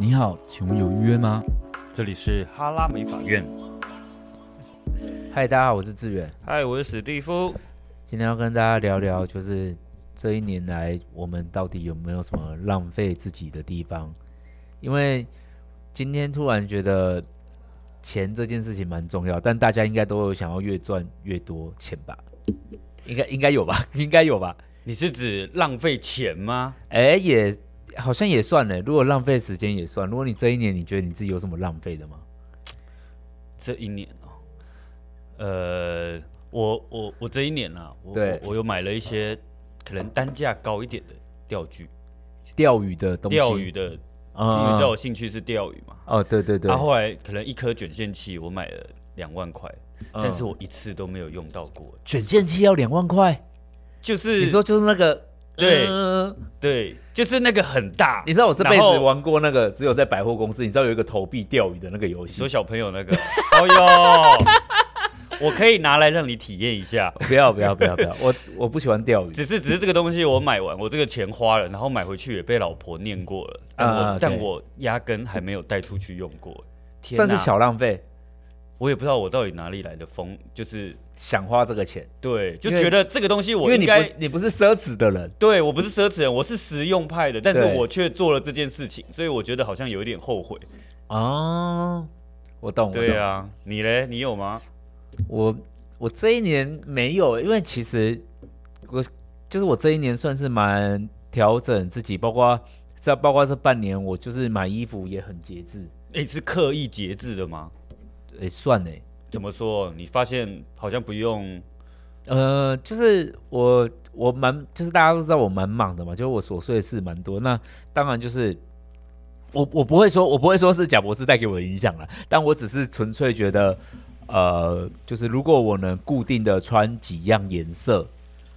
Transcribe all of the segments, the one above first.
你好，请问有预约吗？这里是哈拉美法院。嗨，大家好，我是志远。嗨，我是史蒂夫。今天要跟大家聊聊，就是这一年来我们到底有没有什么浪费自己的地方？因为今天突然觉得钱这件事情蛮重要，但大家应该都有想要越赚越多钱吧？应该应该有吧？应该有吧？你是指浪费钱吗？哎，也。好像也算了，如果浪费时间也算。如果你这一年你觉得你自己有什么浪费的吗？这一年哦，呃，我我我这一年啊，我对我，我有买了一些可能单价高一点的钓具，钓鱼的东西，钓鱼的，因为知道我兴趣是钓鱼嘛。哦，对对对。然后后来可能一颗卷线器我买了两万块，但是我一次都没有用到过。卷线器要两万块？就是你说就是那个。对、嗯、对，就是那个很大。你知道我这辈子玩过那个，只有在百货公司。你知道有一个投币钓鱼的那个游戏，说小朋友那个。哦哟，我可以拿来让你体验一下。不要不要不要不要，我我不喜欢钓鱼。只是只是这个东西我买完，我这个钱花了，然后买回去也被老婆念过了。但我、啊、但我压根还没有带出去用过。天，算是小浪费。我也不知道我到底哪里来的疯，就是想花这个钱。对，就觉得这个东西我应该，你不是奢侈的人。对，我不是奢侈人，我是实用派的，但是我却做了这件事情，所以我觉得好像有一点后悔。哦，我懂。对啊，你嘞？你有吗？我我这一年没有，因为其实我就是我这一年算是蛮调整自己，包括这包括这半年，我就是买衣服也很节制。诶，是刻意节制的吗？哎、欸，算呢？怎么说？你发现好像不用，呃，就是我我蛮，就是大家都知道我蛮忙的嘛，就是我琐碎的事蛮多。那当然就是我我不会说，我不会说是贾博士带给我的影响了，但我只是纯粹觉得，呃，就是如果我能固定的穿几样颜色，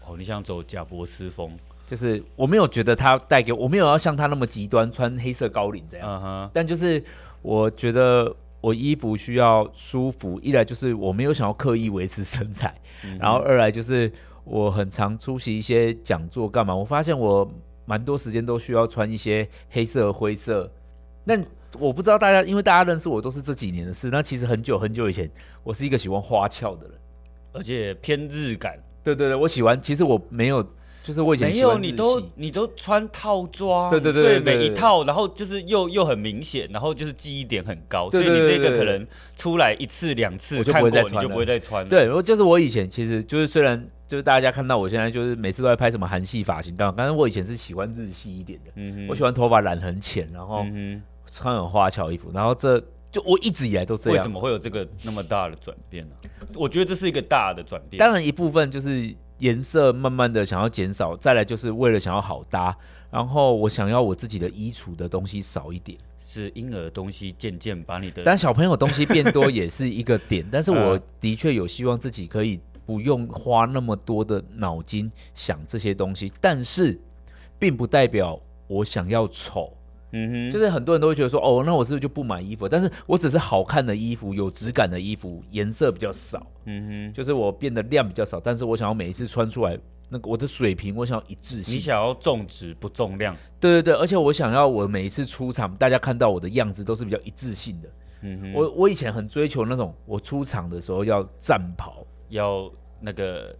哦，你想走贾博士风，就是我没有觉得他带给我，我没有要像他那么极端穿黑色高领这样，嗯哼，但就是我觉得。我衣服需要舒服，一来就是我没有想要刻意维持身材，嗯、然后二来就是我很常出席一些讲座干嘛，我发现我蛮多时间都需要穿一些黑色、灰色。那我不知道大家，因为大家认识我都是这几年的事，那其实很久很久以前，我是一个喜欢花俏的人，而且偏日感。对对对，我喜欢。其实我没有。就是我以前没有，你都你都穿套装，对对对，所以每一套，然后就是又又很明显，然后就是记忆点很高，所以你这个可能出来一次两次，我就不会再穿，你就不会再穿。对，然后就是我以前其实就是虽然就是大家看到我现在就是每次都在拍什么韩系发型，但但是我以前是喜欢日系一点的，嗯哼，我喜欢头发染很浅，然后穿很花俏衣服，然后这就我一直以来都这样。为什么会有这个那么大的转变呢？我觉得这是一个大的转变，当然一部分就是。颜色慢慢的想要减少，再来就是为了想要好搭，然后我想要我自己的衣橱的东西少一点，是婴儿东西渐渐把你的，但小朋友东西变多也是一个点，但是我 的确有希望自己可以不用花那么多的脑筋想这些东西，但是并不代表我想要丑。嗯哼，就是很多人都会觉得说，哦，那我是不是就不买衣服？但是我只是好看的衣服，有质感的衣服，颜色比较少。嗯哼，就是我变得量比较少，但是我想要每一次穿出来，那个我的水平，我想要一致性。你想要重质不重量？对对对，而且我想要我每一次出场，大家看到我的样子都是比较一致性的。嗯哼，我我以前很追求那种，我出场的时候要战袍，要那个。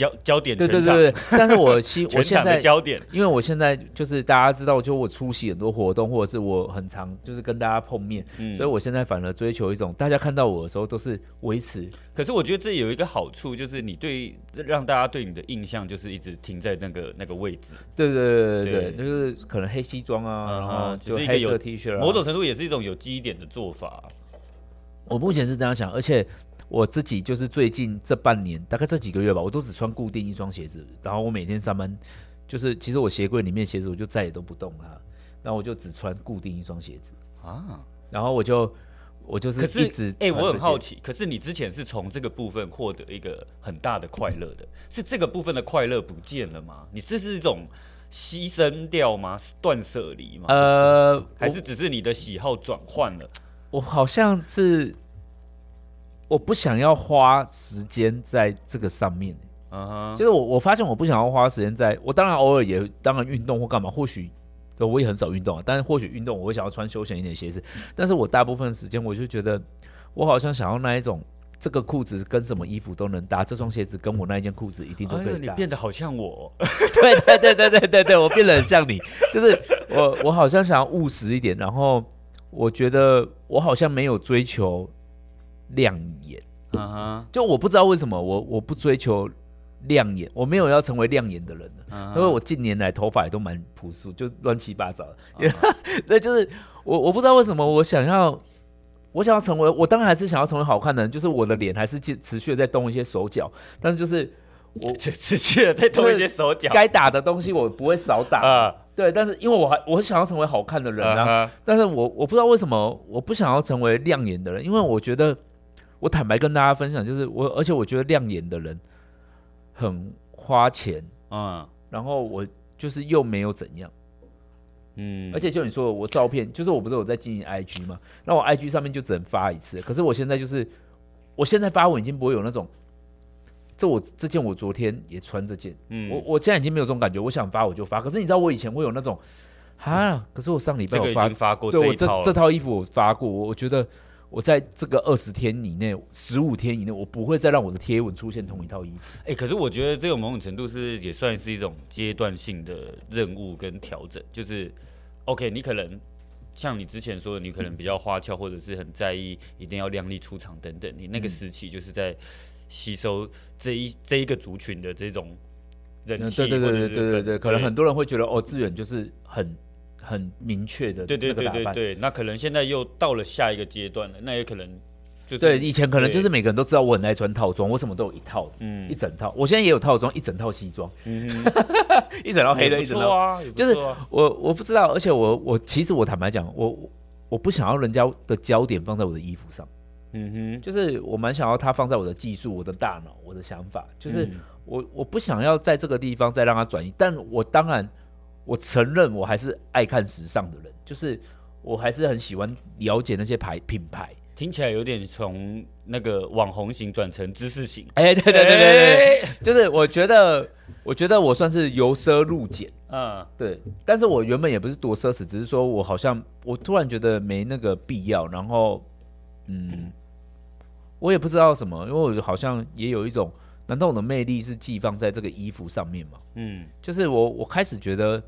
焦焦点对对对对，但是我希 我现在焦点，因为我现在就是大家知道，就我出席很多活动，或者是我很常就是跟大家碰面，嗯，所以我现在反而追求一种大家看到我的时候都是维持。可是我觉得这有一个好处，就是你对让大家对你的印象就是一直停在那个那个位置。对对对对对，就是可能黑西装啊，然后就黑色 T 恤，某种程度也是一种有记忆点的做法。我目前是这样想，而且。我自己就是最近这半年，大概这几个月吧，我都只穿固定一双鞋子，然后我每天上班，就是其实我鞋柜里面鞋子我就再也都不动它，然后我就只穿固定一双鞋子啊，然后我就我就是一直哎、欸，我很好奇，可是你之前是从这个部分获得一个很大的快乐的，是这个部分的快乐不见了吗？你这是一种牺牲掉吗？是断舍离吗？呃，还是只是你的喜好转换了？我，我好像是。我不想要花时间在这个上面，嗯哼，就是我我发现我不想要花时间在，我当然偶尔也当然运动或干嘛，或许对，我也很少运动啊。但是或许运动我会想要穿休闲一点的鞋子，但是我大部分时间我就觉得我好像想要那一种。这个裤子跟什么衣服都能搭，这双鞋子跟我那一件裤子一定都可以搭。哎、你变得好像我，对对对对对对对，我变得很像你，就是我我好像想要务实一点，然后我觉得我好像没有追求亮眼，嗯哼，就我不知道为什么我我不追求亮眼，我没有要成为亮眼的人，嗯、因为我近年来头发也都蛮朴素，就乱七八糟的，嗯、对，就是我我不知道为什么我想要。我想要成为，我当然还是想要成为好看的人，就是我的脸还是持持续的在动一些手脚，但是就是我 持续的在动一些手脚，该打的东西我不会少打。啊。对，但是因为我还我想要成为好看的人啊，但是我我不知道为什么我不想要成为亮眼的人，因为我觉得我坦白跟大家分享，就是我而且我觉得亮眼的人很花钱嗯，然后我就是又没有怎样。嗯，而且就你说的，我照片就是我不是有在经营 IG 嘛，那我 IG 上面就只能发一次。可是我现在就是，我现在发文已经不会有那种，这我这件我昨天也穿这件，嗯，我我现在已经没有这种感觉，我想发我就发。可是你知道我以前会有那种，啊，嗯、可是我上礼拜我发发过，对我这这套衣服我发过，我我觉得我在这个二十天以内、十五天以内，我不会再让我的贴文出现同一套衣服。哎、欸，可是我觉得这个某种程度是也算是一种阶段性的任务跟调整，就是。OK，你可能像你之前说的，你可能比较花俏，或者是很在意一定要靓丽出场等等。你那个时期就是在吸收这一这一个族群的这种人气，对对对对对对对。可能很多人会觉得哦，志远就是很很明确的，对对对对对。那可能现在又到了下一个阶段了，那也可能。就是、对，以前可能就是每个人都知道我很爱穿套装，我什么都有一套，嗯，一整套。我现在也有套装，一整套西装，嗯，一整套黑的，一整套啊，就是我我不知道，而且我我其实我坦白讲，我我不想要人家的焦点放在我的衣服上，嗯哼，就是我蛮想要他放在我的技术、我的大脑、我的想法，就是我我不想要在这个地方再让他转移，但我当然我承认我还是爱看时尚的人，就是我还是很喜欢了解那些牌品牌。听起来有点从那个网红型转成知识型，哎，对对对对对，就是我觉得，我觉得我算是由奢入俭，嗯，对。但是我原本也不是多奢侈，只是说我好像我突然觉得没那个必要，然后，嗯，我也不知道什么，因为我好像也有一种，难道我的魅力是寄放在这个衣服上面吗？嗯，就是我我开始觉得。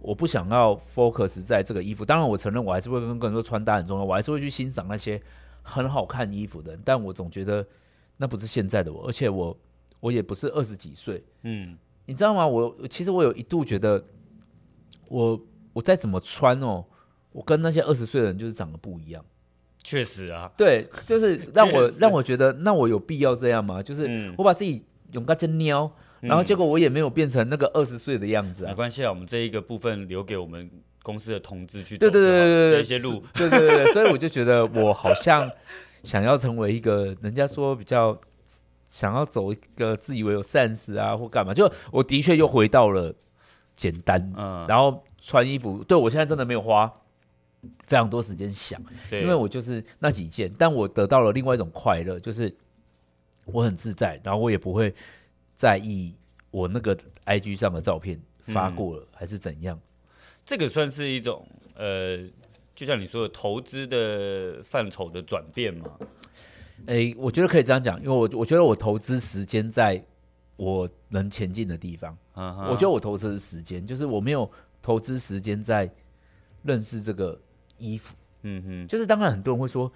我不想要 focus 在这个衣服，当然我承认我还是会跟更多穿搭很重要，我还是会去欣赏那些很好看衣服的人，但我总觉得那不是现在的我，而且我我也不是二十几岁，嗯，你知道吗？我其实我有一度觉得我我再怎么穿哦，我跟那些二十岁的人就是长得不一样，确实啊，对，就是让我 让我觉得那我有必要这样吗？就是我把自己勇敢真撩。然后结果我也没有变成那个二十岁的样子啊。没关系啊，我们这一个部分留给我们公司的同志去走。对对对对对，这些路。对对对对，所以我就觉得我好像想要成为一个人家说比较想要走一个自以为有 sense 啊或干嘛，就我的确又回到了简单，嗯，然后穿衣服，对，我现在真的没有花非常多时间想，因为我就是那几件，但我得到了另外一种快乐，就是我很自在，然后我也不会。在意我那个 IG 上的照片发过了、嗯、还是怎样？这个算是一种呃，就像你说的投资的范畴的转变吗？哎、欸，我觉得可以这样讲，因为我我觉得我投资时间在我能前进的地方。Uh huh. 我觉得我投资的时间，就是我没有投资时间在认识这个衣服。嗯哼，就是当然很多人会说，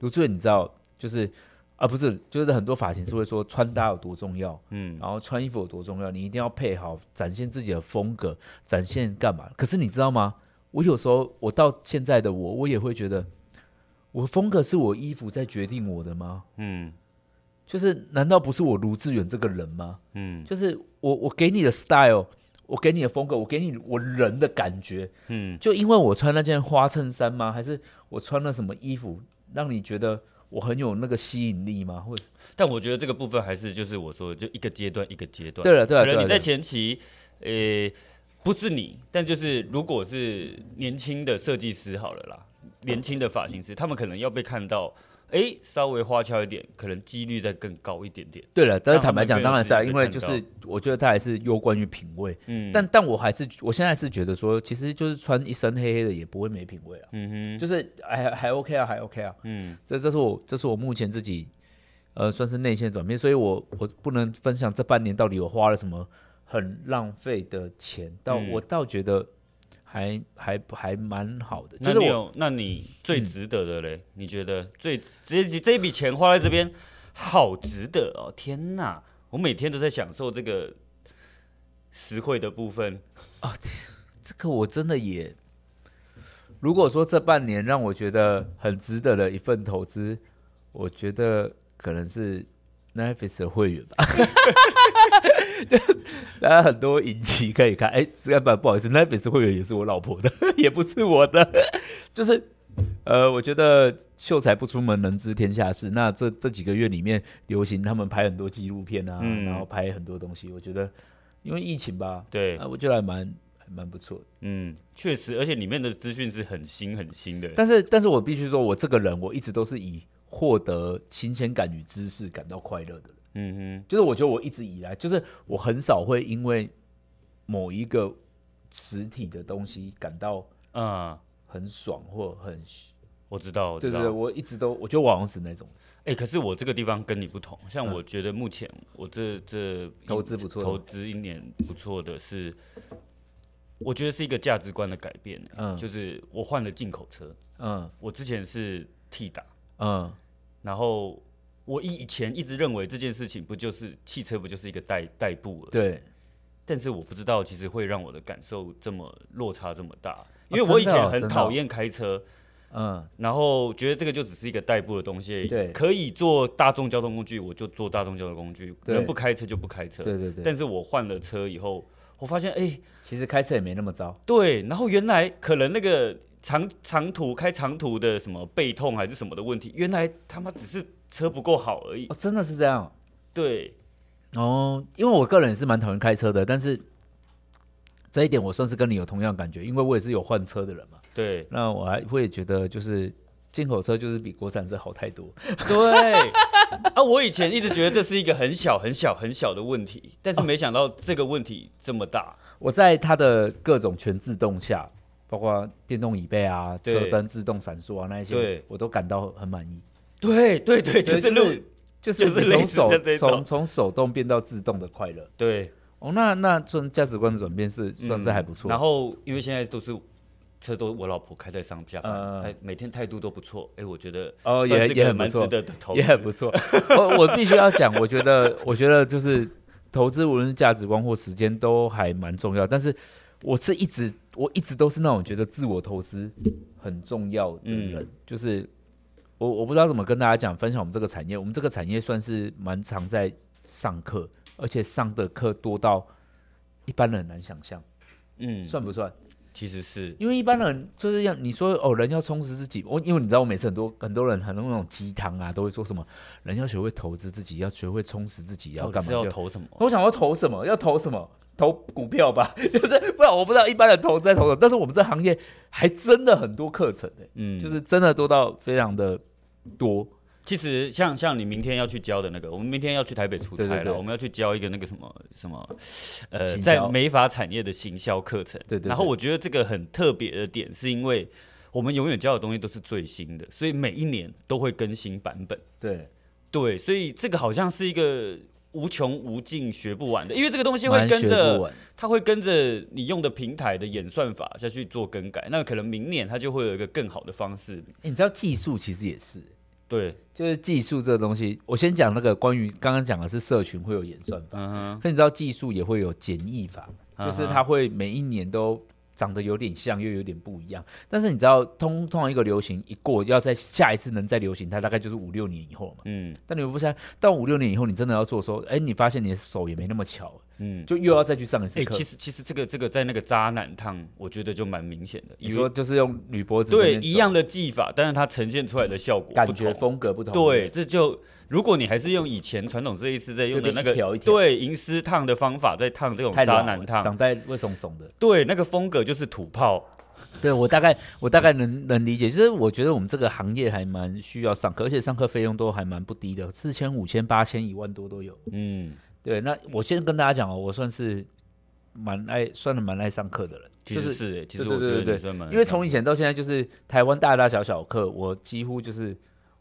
卢志远，你知道，就是。啊，不是，就是很多发型师会说穿搭有多重要，嗯，然后穿衣服有多重要，你一定要配好，展现自己的风格，展现干嘛？可是你知道吗？我有时候，我到现在的我，我也会觉得，我风格是我衣服在决定我的吗？嗯，就是难道不是我卢志远这个人吗？嗯，就是我我给你的 style，我给你的风格，我给你我人的感觉，嗯，就因为我穿那件花衬衫吗？还是我穿了什么衣服让你觉得？我很有那个吸引力吗？或者，但我觉得这个部分还是就是我说的，就一个阶段一个阶段。对了，对了，可能你在前期，呃、欸，不是你，但就是如果是年轻的设计师好了啦，年轻的发型师，他们可能要被看到，哎、哎，稍微花俏一点，可能几率再更高一点点。对了，但是坦白讲，当然是啊，因为就是我觉得它还是攸关于品味。嗯，但但我还是我现在是觉得说，其实就是穿一身黑黑的也不会没品味啊。嗯哼，就是还还 OK 啊，还 OK 啊。嗯，这这是我这是我目前自己呃算是内线转变，所以我我不能分享这半年到底我花了什么很浪费的钱，但我倒觉得。还还还蛮好的，那你有？那你最值得的嘞？嗯、你觉得最这这一笔钱花在这边，好值得哦！天哪，我每天都在享受这个实惠的部分啊！这个我真的也，如果说这半年让我觉得很值得的一份投资，我觉得可能是 Netflix 的会员吧。就大家很多影集可以看，哎、欸，实在不不好意思，Netflix 会员也是我老婆的，也不是我的，就是呃，我觉得秀才不出门，能知天下事。那这这几个月里面，流行他们拍很多纪录片啊，嗯、然后拍很多东西，我觉得因为疫情吧，对，啊、我觉得还蛮还蛮不错的。嗯，确实，而且里面的资讯是很新很新的。但是，但是我必须说，我这个人，我一直都是以获得新鲜感与知识感到快乐的。嗯哼，就是我觉得我一直以来，就是我很少会因为某一个实体的东西感到啊很爽或很，我知道，我知道，对对对，我一直都我觉得我好像是那种，哎、欸，可是我这个地方跟你不同，像我觉得目前我这这投资不错，投资一年不错的是，我觉得是一个价值观的改变，嗯，就是我换了进口车，嗯，我之前是 T 打，嗯，然后。我以前一直认为这件事情不就是汽车不就是一个代代步了？对。但是我不知道，其实会让我的感受这么落差这么大。因为我以前很讨厌开车，嗯，然后觉得这个就只是一个代步的东西，对，可以坐大众交通工具，我就坐大众交通工具，能不开车就不开车。对对对。但是我换了车以后，我发现，哎，其实开车也没那么糟。对，然后原来可能那个长长途开长途的什么背痛还是什么的问题，原来他妈只是。车不够好而已哦，真的是这样。对，哦，因为我个人也是蛮讨厌开车的，但是这一点我算是跟你有同样感觉，因为我也是有换车的人嘛。对，那我还会觉得就是进口车就是比国产车好太多。对，啊，我以前一直觉得这是一个很小很小很小的问题，但是没想到这个问题这么大。哦，我在它的各种全自动下，包括电动椅背啊、车灯自动闪烁啊那一些，我都感到很满意。对对对，就是路，就是从手从从手动变到自动的快乐。对，哦，那那这种价值观的转变是算是还不错。然后因为现在都是车都我老婆开在上下班，每天态度都不错。哎，我觉得哦也也很不错，也很不错。我我必须要讲，我觉得 我觉得就是投资无论是价值观或时间都还蛮重要。但是我是一直我一直都是那种觉得自我投资很重要的人，就是。我我不知道怎么跟大家讲分享我们这个产业，我们这个产业算是蛮常在上课，而且上的课多到一般人很难想象。嗯，算不算？其实是因为一般人就是要你说哦，人要充实自己。我因为你知道，我每次很多很多人很多那种鸡汤啊，都会说什么人要学会投资自己，要学会充实自己，要干嘛？要投什么？我想要投什么？要投什么？投股票吧，就是不然我不知道一般的投资在投什么，但是我们这行业还真的很多课程的、欸，嗯，就是真的多到非常的多。其实像像你明天要去教的那个，我们明天要去台北出差了，对对对，我们要去教一个那个什么什么，呃，在美发产业的行销课程。对，对对。然后我觉得这个很特别的点，是因为我们永远教的东西都是最新的，所以每一年都会更新版本。对对，所以这个好像是一个。无穷无尽学不完的，因为这个东西会跟着，它会跟着你用的平台的演算法下去做更改，那可能明年它就会有一个更好的方式。欸、你知道技术其实也是，对，就是技术这个东西。我先讲那个关于刚刚讲的是社群会有演算法，嗯哼，那你知道技术也会有简易法，就是它会每一年都。长得有点像，又有点不一样。但是你知道，通通常一个流行一过，要在下一次能再流行，它大概就是五六年以后嘛。嗯。但你不是到五六年以后，你真的要做时候，哎，你发现你的手也没那么巧，嗯，就又要再去上一次课。其实其实这个这个在那个渣男烫，我觉得就蛮明显的。你说就是用铝箔纸，对，一样的技法，但是它呈现出来的效果感觉风格不同。对，这就。如果你还是用以前传统设计师在用的那个一条一条对银丝烫的方法在烫这种渣男烫，长在会怂怂的，对那个风格就是土炮，对我大概我大概能能理解，就是我觉得我们这个行业还蛮需要上课，而且上课费用都还蛮不低的，四千、五千、八千、一万多都有。嗯，对。那我先跟大家讲哦，我算是蛮爱，算是蛮爱上课的人。其实是，就是、其实我觉得对因为从以前到现在，就是台湾大大小小课，我几乎就是。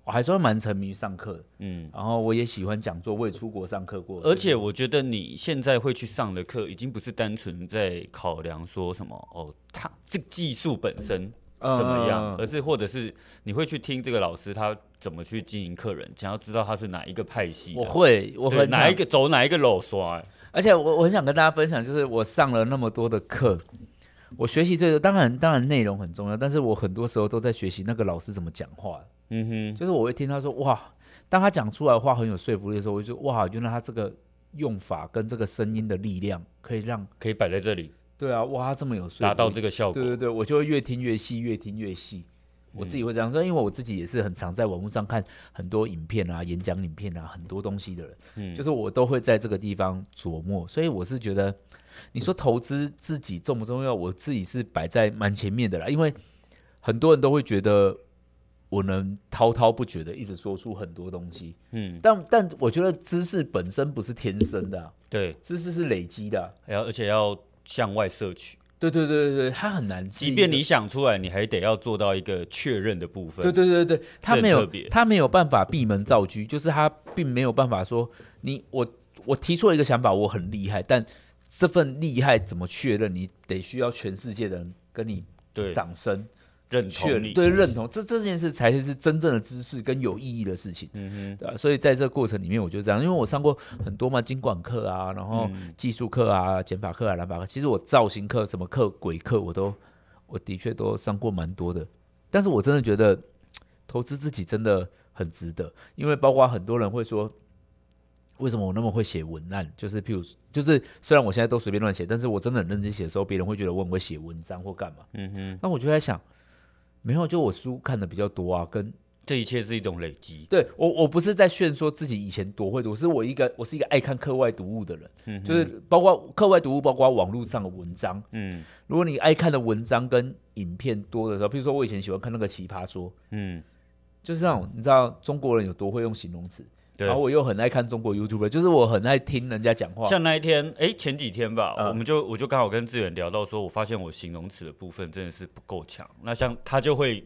我还算蛮沉迷于上课，嗯，然后我也喜欢讲座，我也出国上课过。而且我觉得你现在会去上的课，已经不是单纯在考量说什么哦，他这技术本身怎么样，嗯、而是或者是你会去听这个老师他怎么去经营客人，想要知道他是哪一个派系。我会，我会哪一个走哪一个路线。而且我我很想跟大家分享，就是我上了那么多的课，我学习最多，当然当然内容很重要，但是我很多时候都在学习那个老师怎么讲话。嗯哼，就是我会听他说哇，当他讲出来的话很有说服力的时候，我就哇，原来他这个用法跟这个声音的力量可以让可以摆在这里。对啊，哇，这么有达到这个效果。对对对，我就会越听越细，越听越细。我自己会这样说，因为我自己也是很常在网络上看很多影片啊、演讲影片啊，很多东西的人。嗯，就是我都会在这个地方琢磨，所以我是觉得，你说投资自己重不重要？我自己是摆在蛮前面的啦，因为很多人都会觉得。我能滔滔不绝的一直说出很多东西，嗯，但但我觉得知识本身不是天生的，啊，对，知识是累积的，啊，还要而且要向外摄取，对对对对对，它很难，即便你想出来，你还得要做到一个确认的部分，对对对对，他没有他没有办法闭门造车，就是他并没有办法说你我我提出了一个想法，我很厉害，但这份厉害怎么确认？你得需要全世界的人跟你掌声。认同你对认同，这这件事才是真正的知识跟有意义的事情，嗯哼，对吧？所以在这个过程里面，我就这样，因为我上过很多嘛，经管课啊，然后技术课啊，减法课啊，蓝法课，其实我造型课、什么课、鬼课，我都我的确都上过蛮多的。但是我真的觉得投资自己真的很值得，因为包括很多人会说，为什么我那么会写文案？就是譬如，就是虽然我现在都随便乱写，但是我真的很认真写的时候，别人会觉得我很会写文章或干嘛？嗯哼，那我就在想。没有，就我书看的比较多啊，跟这一切是一种累积。对我，我不是在炫说自己以前多会读，是我一个我是一个爱看课外读物的人，嗯，就是包括课外读物，包括网络上的文章，嗯，如果你爱看的文章跟影片多的时候，譬如说我以前喜欢看那个奇葩说，嗯，就是那种，你知道中国人有多会用形容词。对然后我又很爱看中国 YouTuber，就是我很爱听人家讲话。像那一天，哎，前几天吧，嗯、我们就我就刚好跟志远聊到说，我发现我形容词的部分真的是不够强。那像他就会。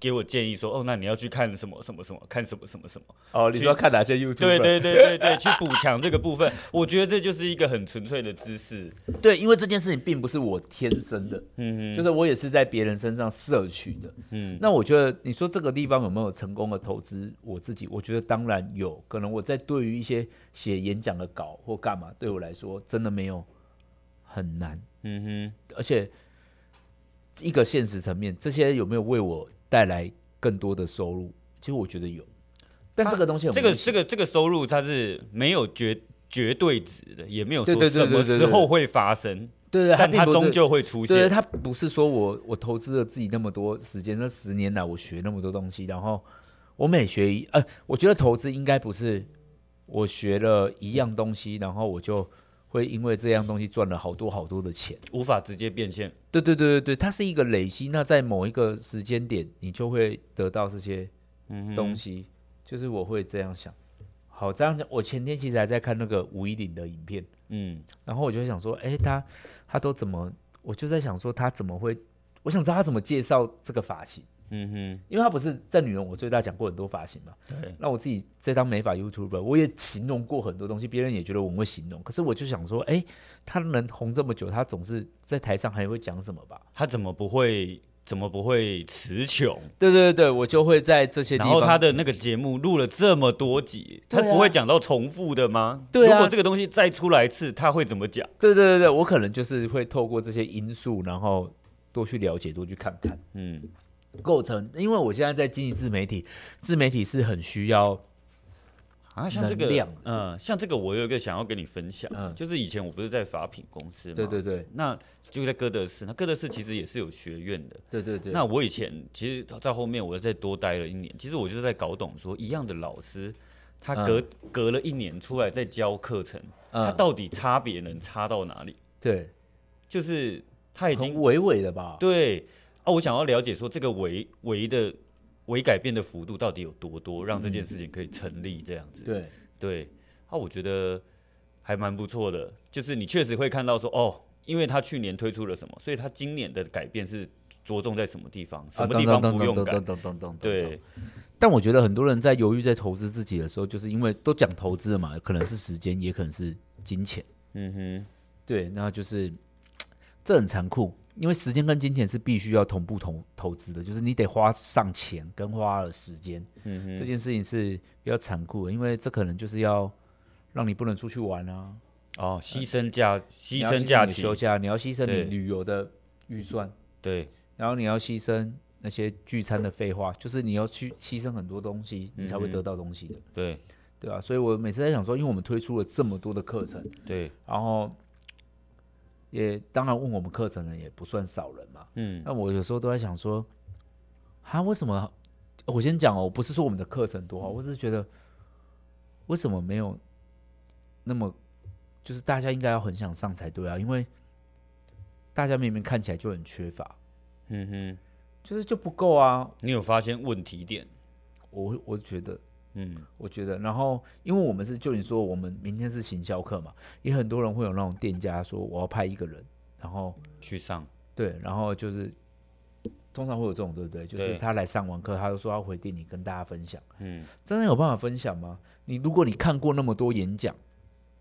给我建议说，哦，那你要去看什么什么什么，看什么什么什么。哦，你说要看哪些 YouTube？对对对对对，去补强这个部分。我觉得这就是一个很纯粹的知识。对，因为这件事情并不是我天生的，嗯哼，就是我也是在别人身上摄取的。嗯，那我觉得你说这个地方有没有成功的投资？我自己我觉得当然有可能。我在对于一些写演讲的稿或干嘛，对我来说真的没有很难。嗯哼，而且一个现实层面，这些有没有为我？带来更多的收入，其实我觉得有，但这个东西这个这个这个收入它是没有绝绝对值的，也没有说什么时候会发生，对对，但它终究会出现。对，它不是说我我投资了自己那么多时间，那十年来我学那么多东西，然后我每学一，呃，我觉得投资应该不是我学了一样东西，然后我就。会因为这样东西赚了好多好多的钱，无法直接变现。对对对对对，它是一个累积。那在某一个时间点，你就会得到这些东西。嗯、就是我会这样想。好，这样讲。我前天其实还在看那个吴怡玲的影片，嗯，然后我就想说，哎，他他都怎么？我就在想说，他怎么会？我想知道他怎么介绍这个发型。嗯哼，因为他不是在女人我最大讲过很多发型嘛，对。那我自己在当美发 YouTuber，我也形容过很多东西，别人也觉得我们会形容。可是我就想说，哎，他能红这么久，他总是在台上还会讲什么吧？他怎么不会？怎么不会词穷？对对对，我就会在这些地方。然后他的那个节目录了这么多集，他不会讲到重复的吗？对啊。如果这个东西再出来一次，他会怎么讲？对对对对，我可能就是会透过这些因素，然后多去了解，多去看看。嗯。构成，因为我现在在经营自媒体，自媒体是很需要啊，像这个，嗯，像这个，我有一个想要跟你分享，嗯，就是以前我不是在法品公司嘛，对对对，那就在哥德士，那哥德士其实也是有学院的，对对对，那我以前其实，在后面我又再多待了一年，其实我就是在搞懂说，一样的老师，他隔、嗯、隔了一年出来再教课程，嗯、他到底差别能差到哪里？对，就是。他已经很微微的吧？对啊，我想要了解说这个微微的微改变的幅度到底有多多，让这件事情可以成立这样子。嗯、对对，啊，我觉得还蛮不错的，就是你确实会看到说哦，因为他去年推出了什么，所以他今年的改变是着重在什么地方，什么地方不用改。对。但我觉得很多人在犹豫在投资自己的时候，就是因为都讲投资了嘛，可能是时间，也可能是金钱。嗯哼，对，那就是 这很残酷，因为时间跟金钱是必须要同步投投资的，就是你得花上钱跟花了时间。嗯哼，这件事情是比较残酷的，因为这可能就是要让你不能出去玩啊。哦，牺牲假，牺牲假期休假，你要牺牲你旅游的预算。对，然后你要牺牲。那些聚餐的废话，就是你要去牺牲很多东西，你才会得到东西的。嗯、对，对啊，所以我每次在想说，因为我们推出了这么多的课程，对，然后也当然问我们课程的也不算少人嘛。嗯，那我有时候都在想说，啊，为什么？我先讲哦，不是说我们的课程多好，我只是觉得为什么没有那么，就是大家应该要很想上才对啊，因为大家明明看起来就很缺乏。嗯哼。就是就不够啊！你有发现问题点？我我觉得，嗯，我觉得，然后因为我们是就你说，我们明天是行销课嘛，也很多人会有那种店家说我要派一个人，然后去上，对，然后就是通常会有这种，对不对？就是他来上完课，他就说要回店里跟大家分享，嗯，真的有办法分享吗？你如果你看过那么多演讲，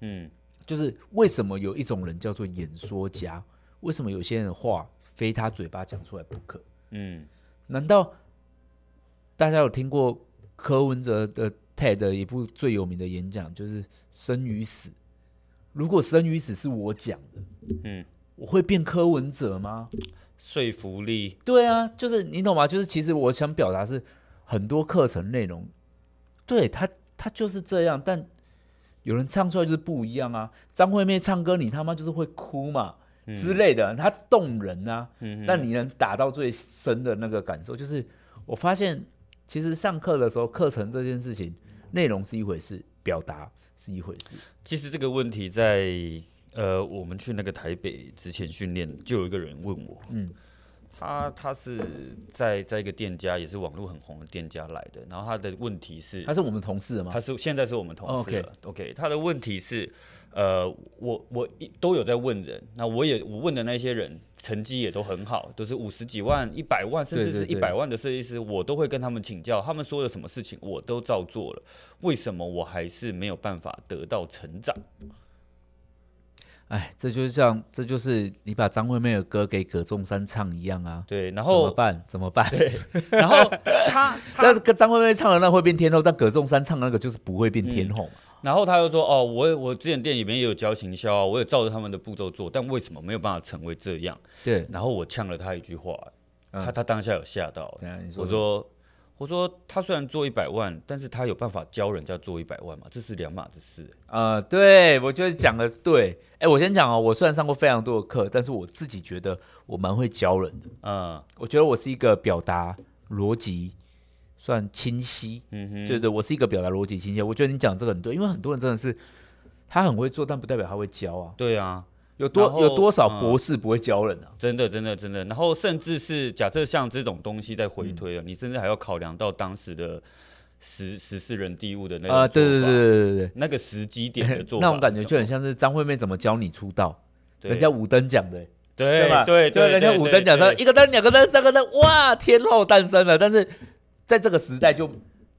嗯，就是为什么有一种人叫做演说家？为什么有些人话非他嘴巴讲出来不可？嗯，难道大家有听过柯文哲的 TED 一部最有名的演讲，就是生与死？如果生与死是我讲的，嗯，我会变柯文哲吗？说服力？对啊，就是你懂吗？就是其实我想表达是很多课程内容，对他，他就是这样，但有人唱出来就是不一样啊。张惠妹唱歌，你他妈就是会哭嘛？之类的，它动人啊，嗯、但你能打到最深的那个感受，就是我发现，其实上课的时候，课程这件事情，内容是一回事，表达是一回事。其实这个问题在呃，我们去那个台北之前训练，就有一个人问我，嗯，他他是在在一个店家，也是网络很红的店家来的，然后他的问题是，他是我们同事吗？他是现在是我们同事了。Oh, OK，OK，他的问题是。呃，我我一都有在问人，那我也我问的那些人成绩也都很好，都是五十几万、一百万，甚至是一百万的设计师，我都会跟他们请教，他们说的什么事情我都照做了，为什么我还是没有办法得到成长？哎，这就是像，这就是你把张惠妹的歌给葛仲山唱一样啊。对，然后怎么办？怎么办？对，然后他那跟张惠妹唱的那会变天后，但葛仲山唱的那个就是不会变天后嘛。嗯然后他又说：“哦，我我之前店里面也有教行销啊，我也照着他们的步骤做，但为什么没有办法成为这样？”对。然后我呛了他一句话，嗯、他他当下有吓到。说我说：“我说他虽然做一百万，但是他有办法教人家做一百万嘛？这是两码子事。”啊，对，我觉得讲的对。哎，我先讲哦，我虽然上过非常多的课，但是我自己觉得我蛮会教人的。嗯，我觉得我是一个表达逻辑。算清晰，嗯哼，对对，我是一个表达逻辑清晰。我觉得你讲这个很对，因为很多人真的是他很会做，但不代表他会教啊。对啊，有多有多少博士不会教人啊？真的，真的，真的。然后甚至是假设像这种东西在回推啊，嗯、你甚至还要考量到当时的时时事人地物的那个啊，对对对对对对，那个时机点的做法，那种感觉就很像是张惠妹怎么教你出道，人家五等奖的，对，对吧？对对，人家五等奖他一个灯、两个灯、三个灯，哇，天后诞生了，但是。在这个时代，就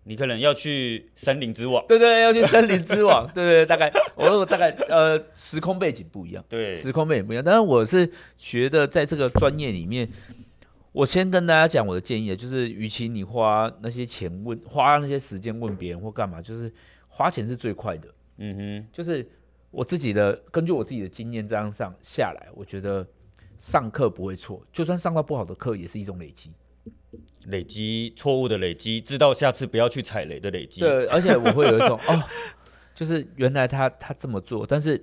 你可能要去森林之王，对对，要去森林之王，对对，大概我大概呃，时空背景不一样，对，时空背景不一样。但是我是觉得，在这个专业里面，我先跟大家讲我的建议，就是与其你花那些钱问，花那些时间问别人或干嘛，就是花钱是最快的。嗯哼，就是我自己的根据我自己的经验这样上下来，我觉得上课不会错，就算上到不好的课，也是一种累积。累积错误的累积，知道下次不要去踩雷的累积。对，而且我会有一种 哦，就是原来他他这么做，但是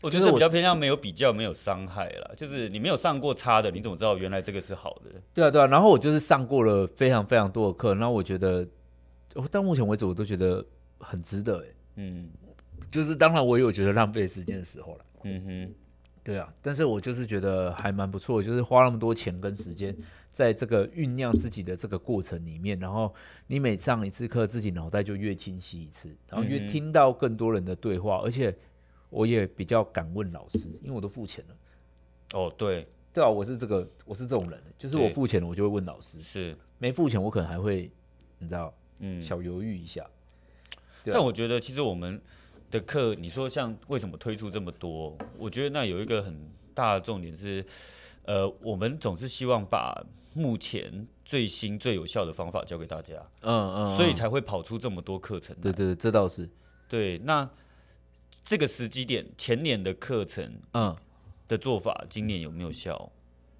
我觉得比较偏向没有比较，没有伤害了。就是你没有上过差的，你怎么知道原来这个是好的？对啊，对啊。然后我就是上过了非常非常多的课，然后我觉得到目前为止我都觉得很值得。嗯，就是当然我也有觉得浪费时间的时候了。嗯哼，对啊，但是我就是觉得还蛮不错，就是花那么多钱跟时间，在这个酝酿自己的这个过程里面，然后你每上一次课，自己脑袋就越清晰一次，然后越听到更多人的对话，嗯、而且我也比较敢问老师，因为我都付钱了。哦，对，对啊，我是这个，我是这种人，就是我付钱了，我就会问老师，是没付钱，我可能还会，你知道，嗯，小犹豫一下。但我觉得其实我们。的课，你说像为什么推出这么多？我觉得那有一个很大的重点是，呃，我们总是希望把目前最新最有效的方法教给大家，嗯嗯，所以才会跑出这么多课程。对对，这倒是。对，那这个时机点，前年的课程，嗯，的做法，今年有没有效？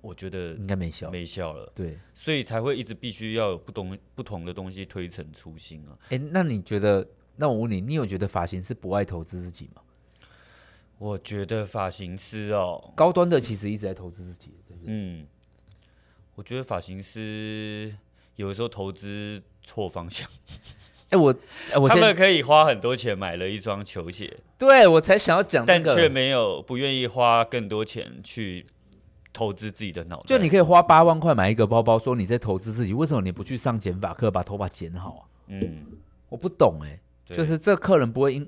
我觉得应该没效，没效了。对，所以才会一直必须要有不同不同的东西推陈出新啊。哎，那你觉得？那我问你，你有觉得发型师不爱投资自己吗？我觉得发型师哦，高端的其实一直在投资自己，对不对？嗯，我觉得发型师有的时候投资错方向。哎、欸，我，欸、我他们可以花很多钱买了一双球鞋，对我才想要讲、这个，但却没有不愿意花更多钱去投资自己的脑袋。就你可以花八万块买一个包包，说你在投资自己，为什么你不去上剪发课把头发剪好啊？嗯，我不懂哎、欸。就是这客人不会因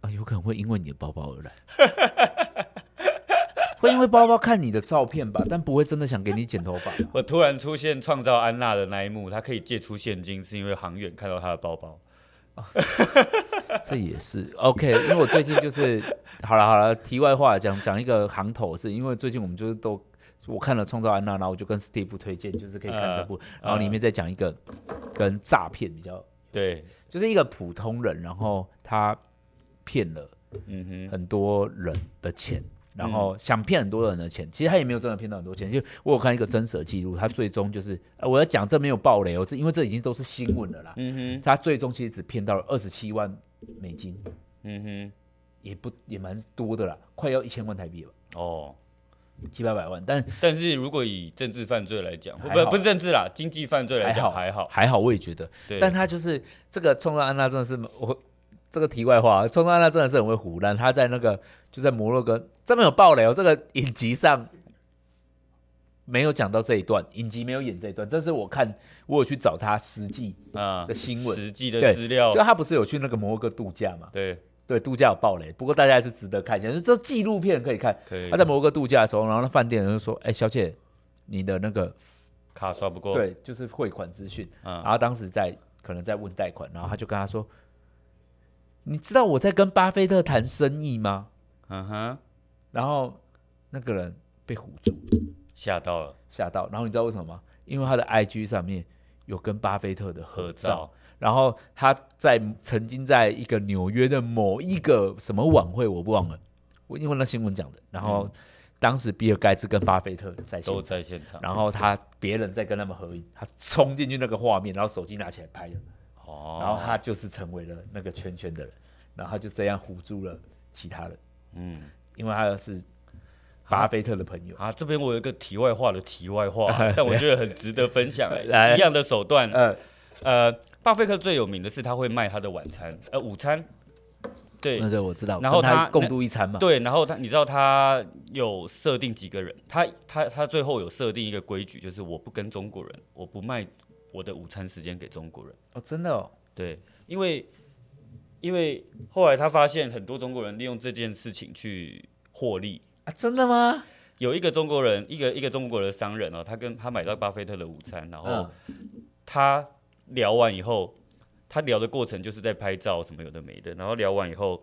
啊，有可能会因为你的包包而来，会因为包包看你的照片吧，但不会真的想给你剪头发。我突然出现创造安娜的那一幕，他可以借出现金，是因为航远看到他的包包。啊、这也是 OK，因为我最近就是好了好了，题外话讲讲一个行头，是因为最近我们就是都我看了创造安娜，然后我就跟 Steve 推荐，就是可以看这部，呃、然后里面再讲一个跟诈骗比较对。就是一个普通人，然后他骗了很多人的钱，然后想骗很多人的钱，其实他也没有真的骗到很多钱。就我有看一个真实的记录，他最终就是，我要讲这没有暴雷哦，这因为这已经都是新闻了啦。嗯哼，他最终其实只骗到了二十七万美金。嗯哼，也不也蛮多的啦，快要一千万台币了。哦。七八百万，但但是如果以政治犯罪来讲，不不是政治啦，经济犯罪来讲还好还好，我也觉得。对，但他就是这个创造安娜真的是我这个题外话，创造安娜真的是很会唬烂。他在那个就在摩洛哥，这边有爆雷哦，这个影集上没有讲到这一段，影集没有演这一段，这是我看我有去找他实际啊的新闻，实际的资料，就他不是有去那个摩洛哥度假嘛？对。对，度假有爆雷，不过大家还是值得看一下。就是、这纪录片可以看。可以。他在摩洛哥度假的时候，然后那饭店人就说：“哎，小姐，你的那个卡刷不过。”对，就是汇款资讯。嗯。然后当时在可能在问贷款，然后他就跟他说：“你知道我在跟巴菲特谈生意吗？”嗯哼。然后那个人被唬住，吓到了，吓到。然后你知道为什么吗？因为他的 IG 上面有跟巴菲特的合照。然后他在曾经在一个纽约的某一个什么晚会，我不忘了，我因为那新闻讲的。然后当时比尔盖茨跟巴菲特在都在现场，然后他别人在跟他们合影，他冲进去那个画面，然后手机拿起来拍了。哦，然后他就是成为了那个圈圈的人，然后他就这样唬住了其他人。嗯，因为他是巴菲特的朋友啊。啊，这边我有一个题外话的题外话，但我觉得很值得分享。一样的手段，呃呃。巴菲特最有名的是他会卖他的晚餐，呃，午餐，对，对，我知道。然后他，他共度一餐嘛，对，然后他，你知道他有设定几个人？他他他最后有设定一个规矩，就是我不跟中国人，我不卖我的午餐时间给中国人。哦，真的哦？对，因为因为后来他发现很多中国人利用这件事情去获利啊，真的吗？有一个中国人，一个一个中国的商人哦，他跟他买到巴菲特的午餐，然后他。嗯聊完以后，他聊的过程就是在拍照什么有的没的，然后聊完以后，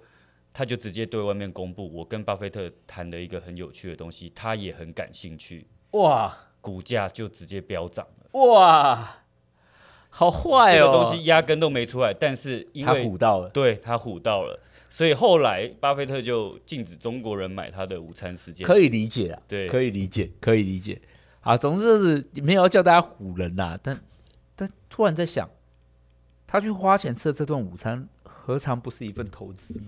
他就直接对外面公布，我跟巴菲特谈的一个很有趣的东西，他也很感兴趣。哇，股价就直接飙涨了。哇，好坏哦！这个东西压根都没出来，但是因为他唬到了，对他唬到了，所以后来巴菲特就禁止中国人买他的午餐时间。可以理解啊，对，可以理解，可以理解。啊，总之是没有要叫大家唬人呐、啊，但。但突然在想，他去花钱吃的这顿午餐，何尝不是一份投资？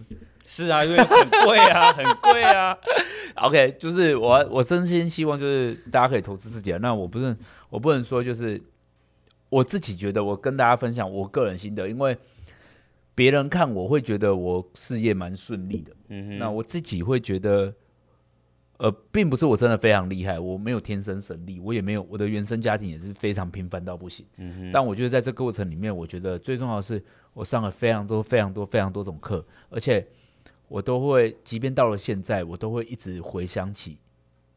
是啊，因为很贵啊，很贵啊。OK，就是我，我真心希望就是大家可以投资自己啊。那我不是，我不能说就是我自己觉得，我跟大家分享我个人心得，因为别人看我会觉得我事业蛮顺利的。嗯哼，那我自己会觉得，呃，并不是我真的非常厉害，我没有天生神力，我也没有我的原生家庭也是非常平凡到不行。嗯哼。但我觉得在这个过程里面，我觉得最重要的是我上了非常多、非常多、非常多种课，而且我都会，即便到了现在，我都会一直回想起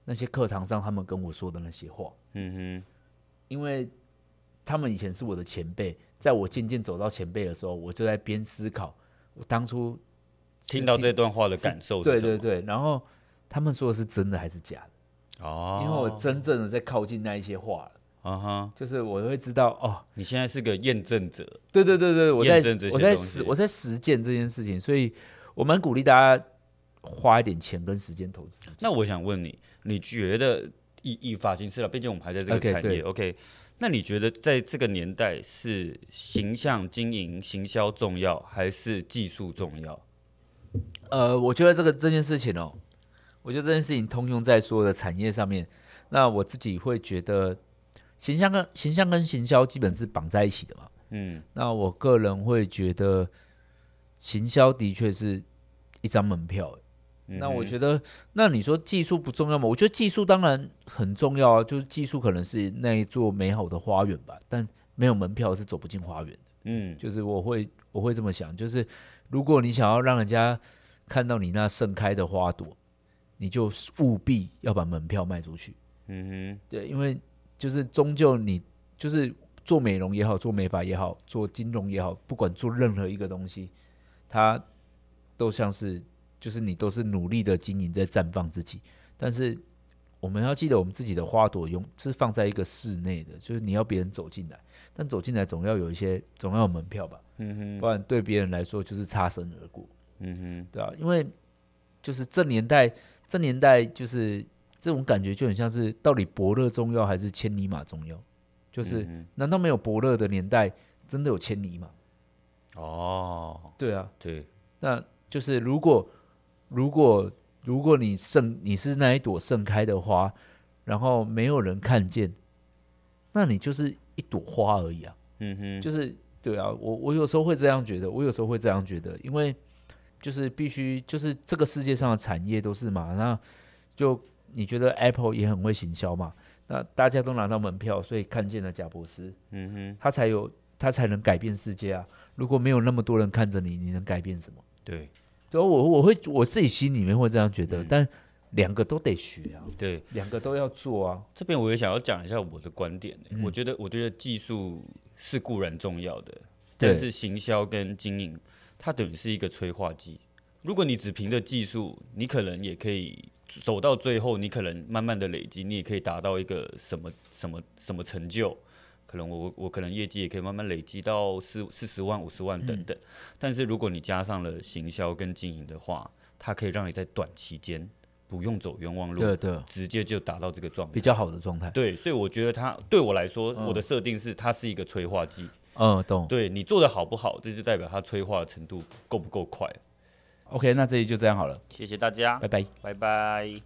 那些课堂上他们跟我说的那些话。嗯哼。因为他们以前是我的前辈，在我渐渐走到前辈的时候，我就在边思考我当初听到这段话的感受。对对对，然后。他们说的是真的还是假的？哦，因为我真正的在靠近那一些话了，啊哈，就是我会知道哦，你现在是个验证者，对对对对，我在我在实我在实践这件事情，所以我蛮鼓励大家花一点钱跟时间投资。那我想问你，你觉得以以发型师了，毕竟我们还在这个产业，OK？那你觉得在这个年代是形象经营、行销重要，还是技术重要？呃，我觉得这个这件事情哦。我觉得这件事情通用在所有的产业上面。那我自己会觉得，形象跟形象跟行销基本是绑在一起的嘛。嗯。那我个人会觉得，行销的确是一张门票。嗯。那我觉得，那你说技术不重要吗？我觉得技术当然很重要啊。就是技术可能是那一座美好的花园吧，但没有门票是走不进花园的。嗯。就是我会我会这么想，就是如果你想要让人家看到你那盛开的花朵。你就务必要把门票卖出去，嗯哼，对，因为就是终究你就是做美容也好，做美发也好，做金融也好，不管做任何一个东西，它都像是就是你都是努力的经营在绽放自己，但是我们要记得，我们自己的花朵用是放在一个室内的，就是你要别人走进来，但走进来总要有一些总要有门票吧，嗯哼，不然对别人来说就是擦身而过，嗯哼，对啊，因为就是这年代。这年代就是这种感觉，就很像是到底伯乐重要还是千里马重要？就是难道没有伯乐的年代，真的有千里马？哦，对啊，对，那就是如果如果如果你盛你是那一朵盛开的花，然后没有人看见，那你就是一朵花而已啊。嗯哼，就是对啊，我我有时候会这样觉得，我有时候会这样觉得，因为。就是必须，就是这个世界上的产业都是嘛，那就你觉得 Apple 也很会行销嘛？那大家都拿到门票，所以看见了贾伯斯，嗯哼，他才有他才能改变世界啊！如果没有那么多人看着你，你能改变什么？对，所以我我会我自己心里面会这样觉得，嗯、但两个都得学啊，对，两个都要做啊。这边我也想要讲一下我的观点、我觉得我觉得技术是固然重要的，但是行销跟经营。它等于是一个催化剂。如果你只凭着技术，你可能也可以走到最后，你可能慢慢的累积，你也可以达到一个什么什么什么成就。可能我我可能业绩也可以慢慢累积到四四十万、五十万等等。但是如果你加上了行销跟经营的话，它可以让你在短期间不用走冤枉路，对对，直接就达到这个状态，比较好的状态。对，所以我觉得它对我来说，我的设定是它是一个催化剂。嗯，懂。对，你做的好不好，这就代表它催化的程度够不够快。OK，那这里就这样好了，谢谢大家，拜拜，拜拜。